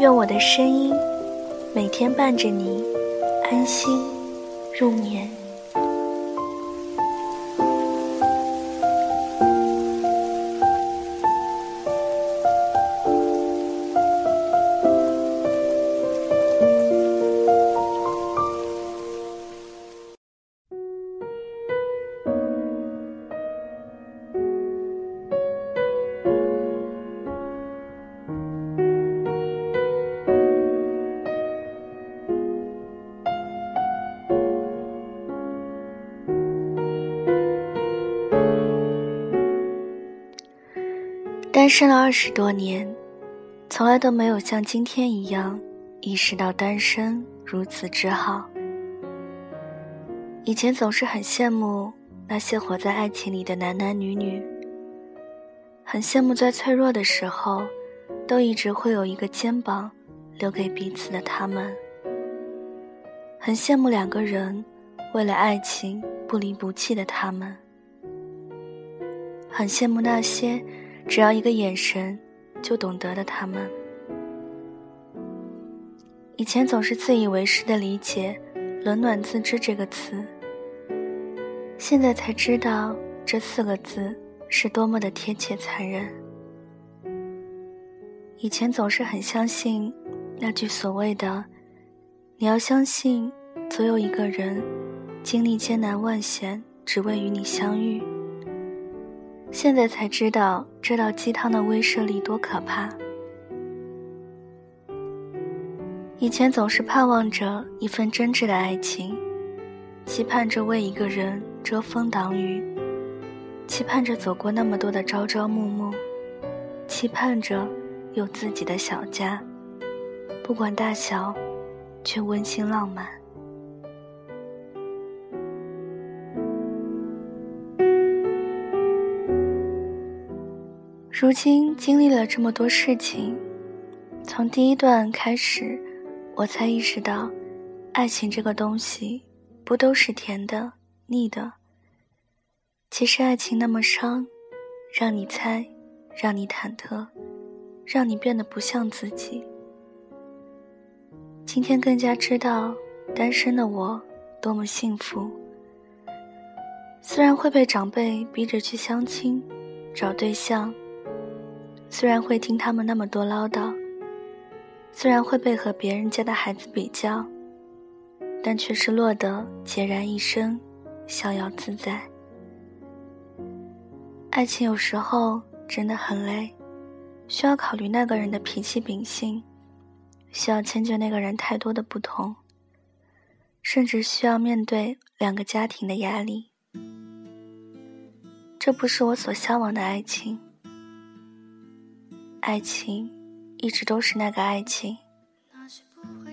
愿我的声音每天伴着你安心入眠。单身了二十多年，从来都没有像今天一样意识到单身如此之好。以前总是很羡慕那些活在爱情里的男男女女，很羡慕在脆弱的时候，都一直会有一个肩膀留给彼此的他们，很羡慕两个人为了爱情不离不弃的他们，很羡慕那些。只要一个眼神，就懂得的他们。以前总是自以为是的理解“冷暖自知”这个词，现在才知道这四个字是多么的贴切残忍。以前总是很相信那句所谓的“你要相信，总有一个人经历艰难万险，只为与你相遇”。现在才知道这道鸡汤的威慑力多可怕。以前总是盼望着一份真挚的爱情，期盼着为一个人遮风挡雨，期盼着走过那么多的朝朝暮暮，期盼着有自己的小家，不管大小，却温馨浪漫。如今经历了这么多事情，从第一段开始，我才意识到，爱情这个东西，不都是甜的、腻的。其实爱情那么伤，让你猜，让你忐忑，让你变得不像自己。今天更加知道，单身的我多么幸福。虽然会被长辈逼着去相亲，找对象。虽然会听他们那么多唠叨，虽然会被和别人家的孩子比较，但却是落得孑然一身，逍遥自在。爱情有时候真的很累，需要考虑那个人的脾气秉性，需要迁就那个人太多的不同，甚至需要面对两个家庭的压力。这不是我所向往的爱情。爱情，一直都是那个爱情，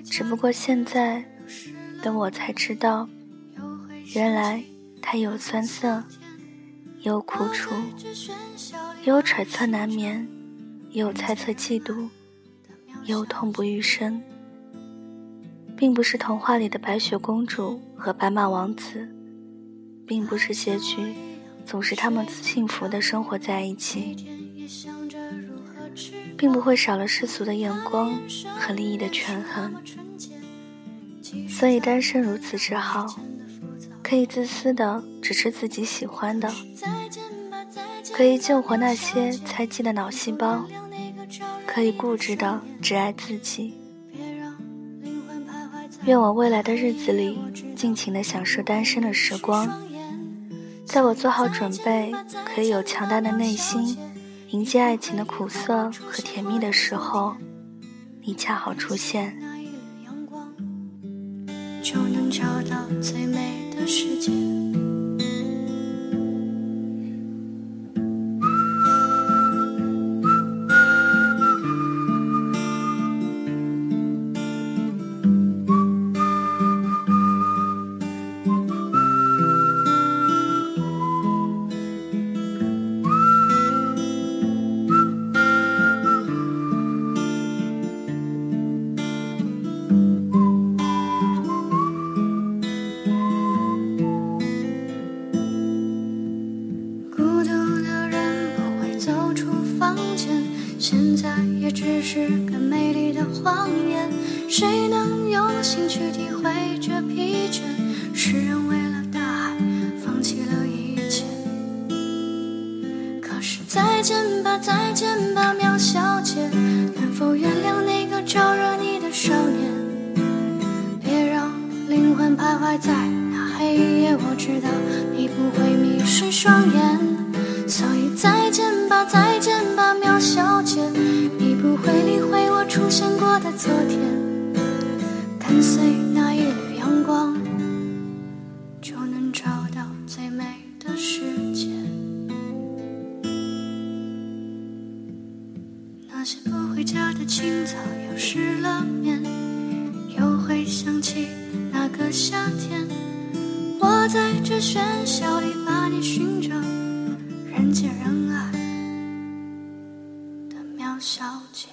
只不过现在的我才知道，原来它有酸涩，有苦楚，有揣测难眠，有猜测嫉妒，有痛不欲生，并不是童话里的白雪公主和白马王子，并不是结局总是他们幸福的生活在一起。并不会少了世俗的眼光和利益的权衡，所以单身如此之好，可以自私的只吃自己喜欢的，可以救活那些猜忌的脑细胞，可以固执的只爱自己。愿我未来的日子里尽情的享受单身的时光，在我做好准备，可以有强大的内心。迎接爱情的苦涩和甜蜜的时候，你恰好出现。就能找到最美的世界。现在也只是个美丽的谎言谁能用心去体会这疲倦诗人为了大海放弃了一切。可是再见吧再见吧喵小姐能否原谅那个招惹你的少年？别让灵魂徘徊在那黑夜我知道你不会迷失双眼。所以再见吧再见昨天，跟随那一缕阳光，就能找到最美的世界。那些不回家的青草又失了眠，又会想起那个夏天。我在这喧嚣里把你寻找，人见人爱的苗小姐。